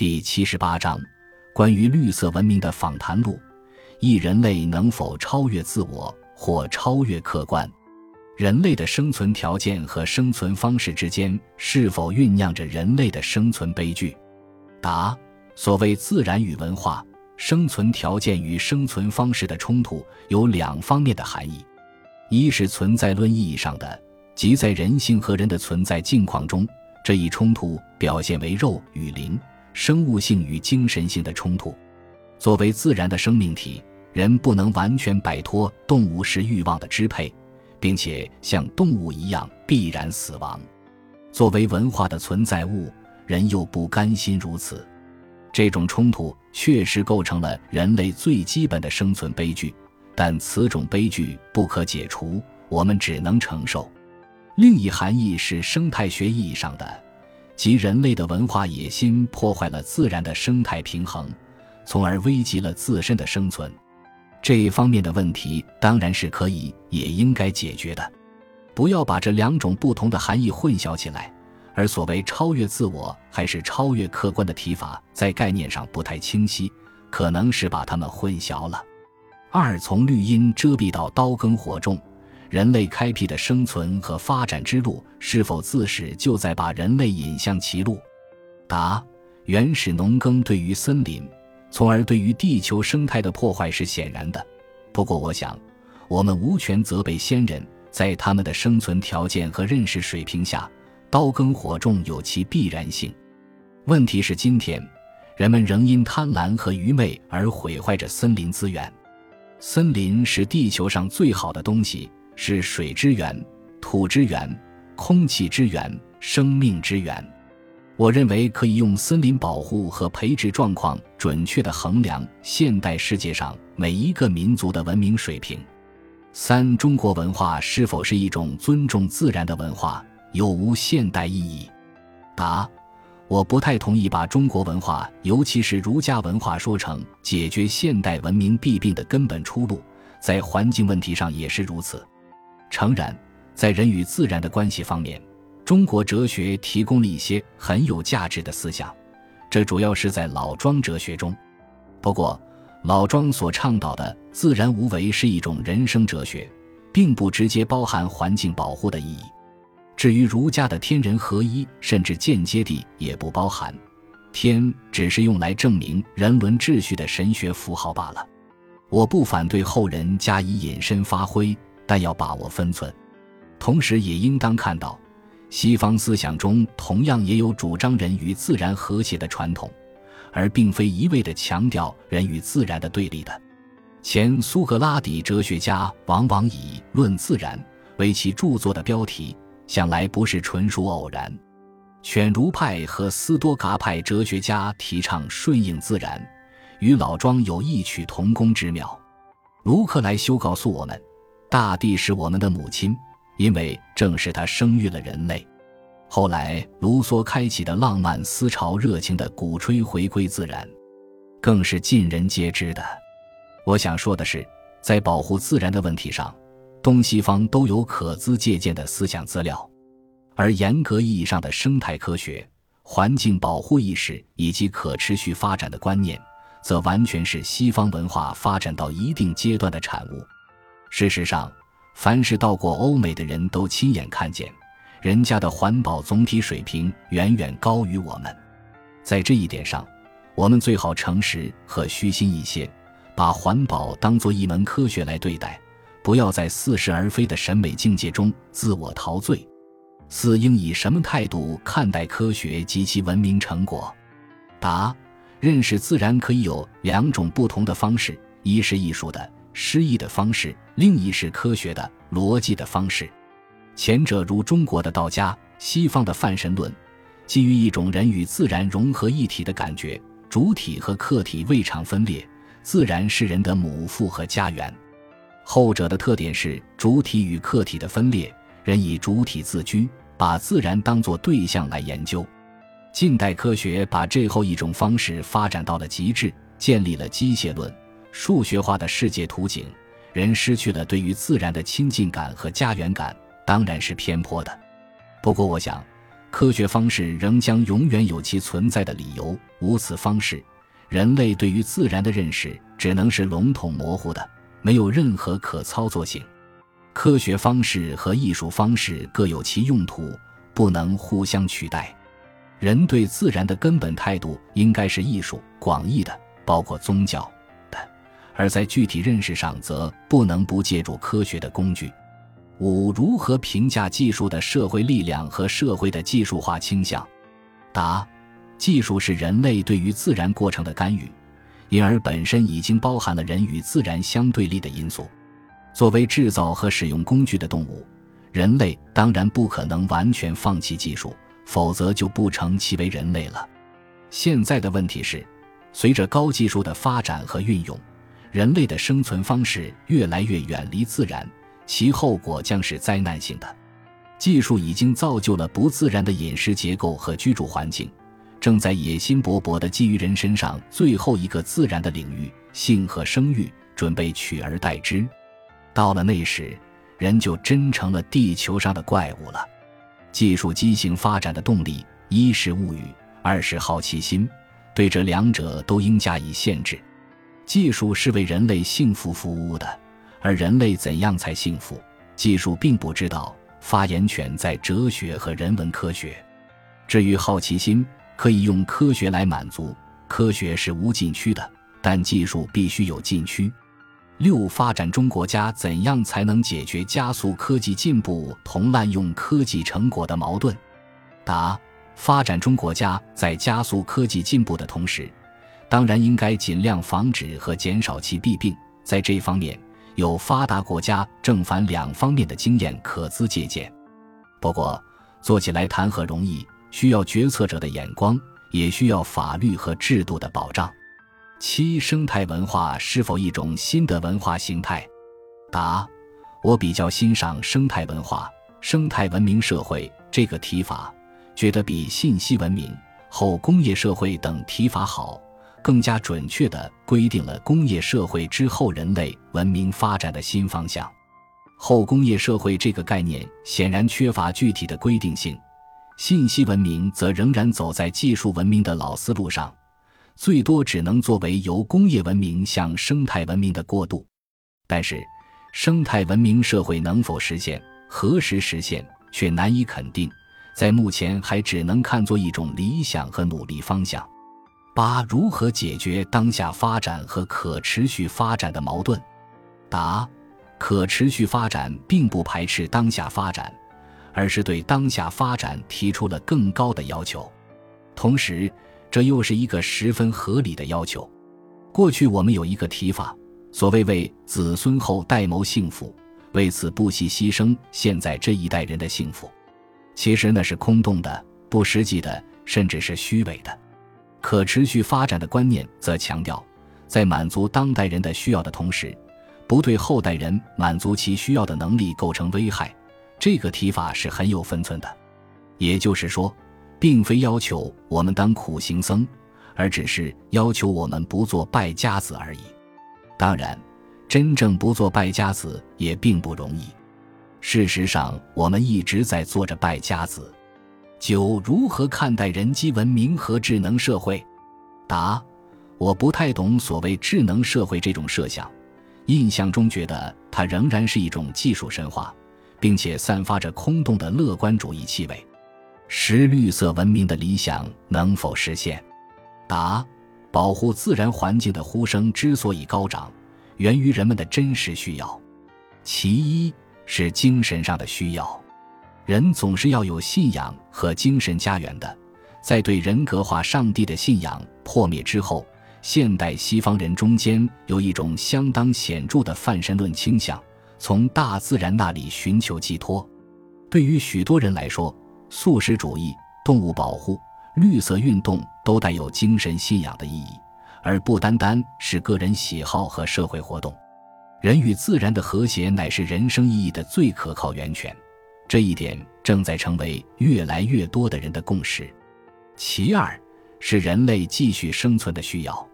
第七十八章，关于绿色文明的访谈录：一人类能否超越自我或超越客观？人类的生存条件和生存方式之间是否酝酿着人类的生存悲剧？答：所谓自然与文化、生存条件与生存方式的冲突有两方面的含义：一是存在论意义上的，即在人性和人的存在境况中，这一冲突表现为肉与灵、生物性与精神性的冲突。作为自然的生命体，人不能完全摆脱动物式欲望的支配。并且像动物一样必然死亡。作为文化的存在物，人又不甘心如此。这种冲突确实构成了人类最基本的生存悲剧，但此种悲剧不可解除，我们只能承受。另一含义是生态学意义上的，即人类的文化野心破坏了自然的生态平衡，从而危及了自身的生存。这一方面的问题当然是可以，也应该解决的。不要把这两种不同的含义混淆起来。而所谓超越自我还是超越客观的提法，在概念上不太清晰，可能是把它们混淆了。二，从绿荫遮蔽到刀耕火种，人类开辟的生存和发展之路，是否自始就在把人类引向歧路？答：原始农耕对于森林。从而对于地球生态的破坏是显然的。不过，我想，我们无权责备先人，在他们的生存条件和认识水平下，刀耕火种有其必然性。问题是，今天人们仍因贪婪和愚昧而毁坏着森林资源。森林是地球上最好的东西，是水之源、土之源、空气之源、生命之源。我认为可以用森林保护和培植状况准确地衡量现代世界上每一个民族的文明水平。三、中国文化是否是一种尊重自然的文化，有无现代意义？答：我不太同意把中国文化，尤其是儒家文化说成解决现代文明弊病的根本出路。在环境问题上也是如此。诚然，在人与自然的关系方面。中国哲学提供了一些很有价值的思想，这主要是在老庄哲学中。不过，老庄所倡导的自然无为是一种人生哲学，并不直接包含环境保护的意义。至于儒家的天人合一，甚至间接地也不包含。天只是用来证明人伦秩序的神学符号罢了。我不反对后人加以引申发挥，但要把握分寸，同时也应当看到。西方思想中同样也有主张人与自然和谐的传统，而并非一味地强调人与自然的对立的。前苏格拉底哲学家往往以《论自然》为其著作的标题，向来不是纯属偶然。犬儒派和斯多噶派哲学家提倡顺应自然，与老庄有异曲同工之妙。卢克莱修告诉我们：“大地是我们的母亲。”因为正是她生育了人类，后来卢梭开启的浪漫思潮热情地鼓吹回归自然，更是尽人皆知的。我想说的是，在保护自然的问题上，东西方都有可资借鉴的思想资料，而严格意义上的生态科学、环境保护意识以及可持续发展的观念，则完全是西方文化发展到一定阶段的产物。事实上。凡是到过欧美的人都亲眼看见，人家的环保总体水平远远高于我们。在这一点上，我们最好诚实和虚心一些，把环保当作一门科学来对待，不要在似是而非的审美境界中自我陶醉。四应以什么态度看待科学及其文明成果？答：认识自然可以有两种不同的方式，一是艺术的。诗意的方式，另一是科学的逻辑的方式。前者如中国的道家，西方的泛神论，基于一种人与自然融合一体的感觉，主体和客体未尝分裂，自然是人的母父和家园。后者的特点是主体与客体的分裂，人以主体自居，把自然当作对象来研究。近代科学把这后一种方式发展到了极致，建立了机械论。数学化的世界图景，人失去了对于自然的亲近感和家园感，当然是偏颇的。不过，我想，科学方式仍将永远有其存在的理由。无此方式，人类对于自然的认识只能是笼统模糊的，没有任何可操作性。科学方式和艺术方式各有其用途，不能互相取代。人对自然的根本态度应该是艺术、广义的，包括宗教；而在具体认识上，则不能不借助科学的工具。五、如何评价技术的社会力量和社会的技术化倾向？答：技术是人类对于自然过程的干预，因而本身已经包含了人与自然相对立的因素。作为制造和使用工具的动物，人类当然不可能完全放弃技术。否则就不成其为人类了。现在的问题是，随着高技术的发展和运用，人类的生存方式越来越远离自然，其后果将是灾难性的。技术已经造就了不自然的饮食结构和居住环境，正在野心勃勃地基于人身上最后一个自然的领域——性和生育，准备取而代之。到了那时，人就真成了地球上的怪物了。技术畸形发展的动力，一是物欲，二是好奇心，对这两者都应加以限制。技术是为人类幸福服务的，而人类怎样才幸福，技术并不知道。发言权在哲学和人文科学。至于好奇心，可以用科学来满足，科学是无禁区的，但技术必须有禁区。六、发展中国家怎样才能解决加速科技进步同滥用科技成果的矛盾？答：发展中国家在加速科技进步的同时，当然应该尽量防止和减少其弊病。在这方面，有发达国家正反两方面的经验可资借鉴。不过，做起来谈何容易，需要决策者的眼光，也需要法律和制度的保障。七生态文化是否一种新的文化形态？答：我比较欣赏“生态文化”“生态文明社会”这个提法，觉得比信息文明、后工业社会等提法好，更加准确地规定了工业社会之后人类文明发展的新方向。后工业社会这个概念显然缺乏具体的规定性，信息文明则仍然走在技术文明的老思路上。最多只能作为由工业文明向生态文明的过渡，但是生态文明社会能否实现、何时实现却难以肯定，在目前还只能看作一种理想和努力方向。八、如何解决当下发展和可持续发展的矛盾？答：可持续发展并不排斥当下发展，而是对当下发展提出了更高的要求，同时。这又是一个十分合理的要求。过去我们有一个提法，所谓为子孙后代谋幸福，为此不惜牺牲现在这一代人的幸福，其实那是空洞的、不实际的，甚至是虚伪的。可持续发展的观念则强调，在满足当代人的需要的同时，不对后代人满足其需要的能力构成危害。这个提法是很有分寸的，也就是说。并非要求我们当苦行僧，而只是要求我们不做败家子而已。当然，真正不做败家子也并不容易。事实上，我们一直在做着败家子。九，如何看待人机文明和智能社会？答：我不太懂所谓智能社会这种设想，印象中觉得它仍然是一种技术神话，并且散发着空洞的乐观主义气味。十绿色文明的理想能否实现？答：保护自然环境的呼声之所以高涨，源于人们的真实需要。其一是精神上的需要，人总是要有信仰和精神家园的。在对人格化上帝的信仰破灭之后，现代西方人中间有一种相当显著的泛神论倾向，从大自然那里寻求寄托。对于许多人来说，素食主义、动物保护、绿色运动都带有精神信仰的意义，而不单单是个人喜好和社会活动。人与自然的和谐乃是人生意义的最可靠源泉，这一点正在成为越来越多的人的共识。其二是人类继续生存的需要，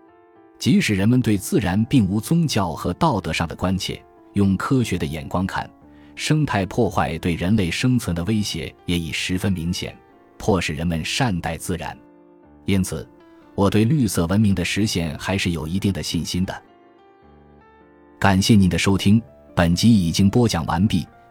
即使人们对自然并无宗教和道德上的关切，用科学的眼光看。生态破坏对人类生存的威胁也已十分明显，迫使人们善待自然。因此，我对绿色文明的实现还是有一定的信心的。感谢您的收听，本集已经播讲完毕。